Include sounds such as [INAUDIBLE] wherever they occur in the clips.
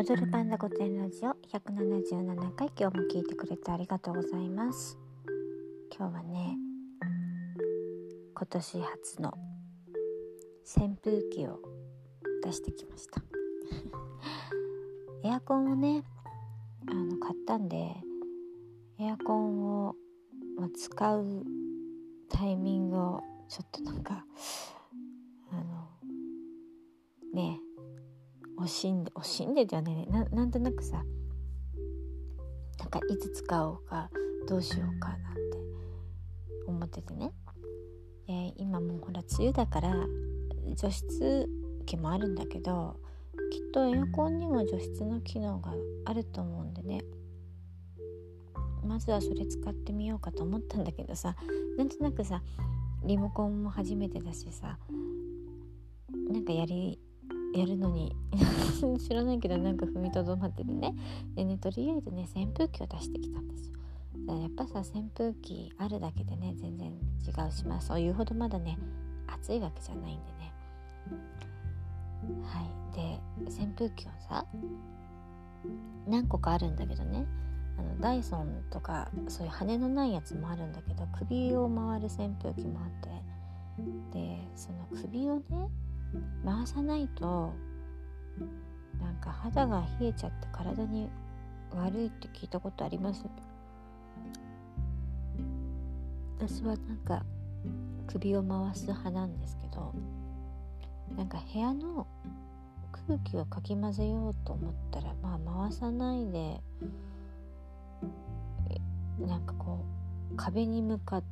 踊るパンダ御殿ラジオ177回今日も聞いてくれてありがとうございます。今日はね今年初の扇風機を出してきました。[LAUGHS] エアコンをねあの買ったんでエアコンを、まあ、使うタイミングをちょっとなんかあのね惜しんで惜しんでじゃねななんとなくさなんかいつ使おうかどうしようかなんて思っててね、えー、今もうほら梅雨だから除湿機もあるんだけどきっとエアコンにも除湿の機能があると思うんでね。まずはそれ使ってみようかと思ったんだけどさなんとなくさリモコンも初めてだしさなんかやりやるのに。[LAUGHS] 知らないけどなんか踏みとどまっててね。でねとりあえずね扇風機を出してきたんですよ。やっぱさ扇風機あるだけでね全然違うしまあそういうほどまだね暑いわけじゃないんでね。はい。で扇風機をさ何個かあるんだけどね。あのダイソンとかそういう羽のないやつもあるんだけど首を回る扇風機もあって。でその首をね回さないとなんか肌が冷えちゃって体に悪いって聞いたことあります？私はなんか首を回す派なんですけどなんか部屋の空気をかき混ぜようと思ったらまあ回さないでなんかこう壁に向かっ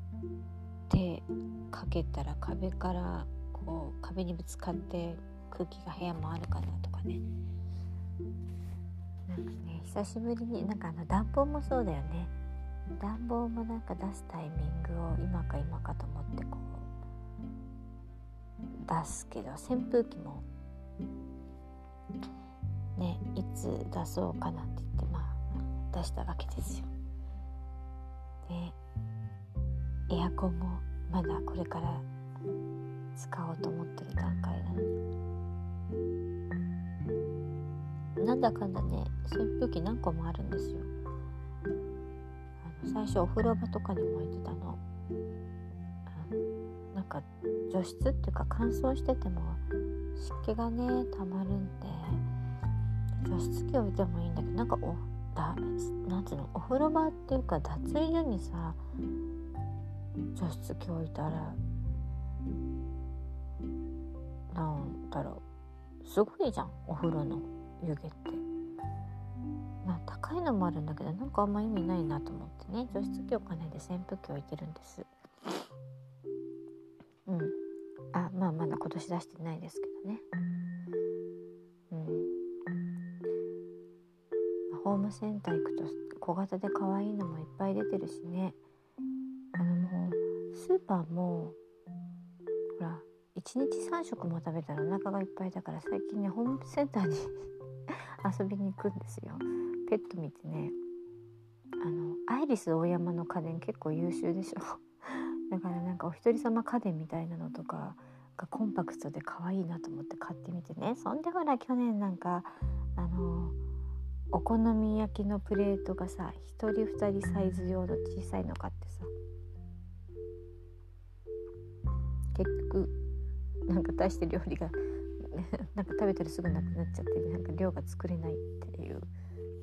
てかけたら壁からこう壁にぶつかって空気が部屋もあるかなとかねなんかね久しぶりになんかあの暖房もそうだよね暖房もなんか出すタイミングを今か今かと思ってこう出すけど扇風機もねいつ出そうかなって言ってまあ出したわけですよ。でエアコンもまだこれから使おうと思ってる段階なのになんだかんだね扇風機何個もあるんですよ。あの最初お風呂場とかにも置いてたの。なんか除湿っていうか乾燥してても湿気がねたまるんで除湿機置いてもいいんだけどなんかおだなんつうのお風呂場っていうか脱衣所にさ除湿機置いたらなんだろう。すごいじゃんお風呂の湯気って。まあ高いのもあるんだけどなんかあんま意味ないなと思ってね。除湿器お金で扇風機置いてるんです。うん。あまあまだ今年出してないですけどね。うん。ホームセンター行くと小型で可愛いのもいっぱい出てるしね。あのもうスーパーも1日3食も食べたらお腹がいっぱいだから最近ねホームセンターに [LAUGHS] 遊びに行くんですよ。ペット見てねあのアイリスオーヤマの家電結構優秀でしょ。[LAUGHS] だからなんかお一人様家電みたいなのとかがコンパクトで可愛いなと思って買ってみてね。そんでほら去年なんかあのお好み焼きのプレートがさ1人2人サイズ用の小さいの買ってさなんか大して料理が [LAUGHS] なんか食べたらすぐなくなっちゃってなんか量が作れないっていう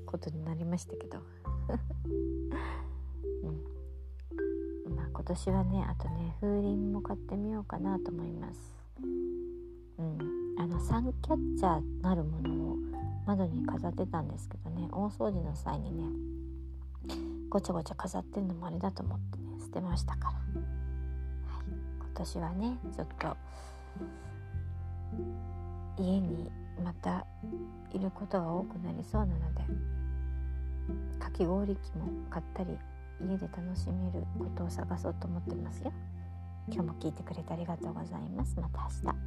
ことになりましたけど、[LAUGHS] うん、まあ今年はねあとね風鈴も買ってみようかなと思います。うん、あのサンキャッチャーなるものを窓に飾ってたんですけどね大掃除の際にねごちゃごちゃ飾ってんのもあれだと思ってね捨てましたから、はい、今年はねちょっと家にまたいることが多くなりそうなのでかき氷機も買ったり家で楽しめることを探そうと思ってますよ。今日も聞いてくれてありがとうございます。また明日。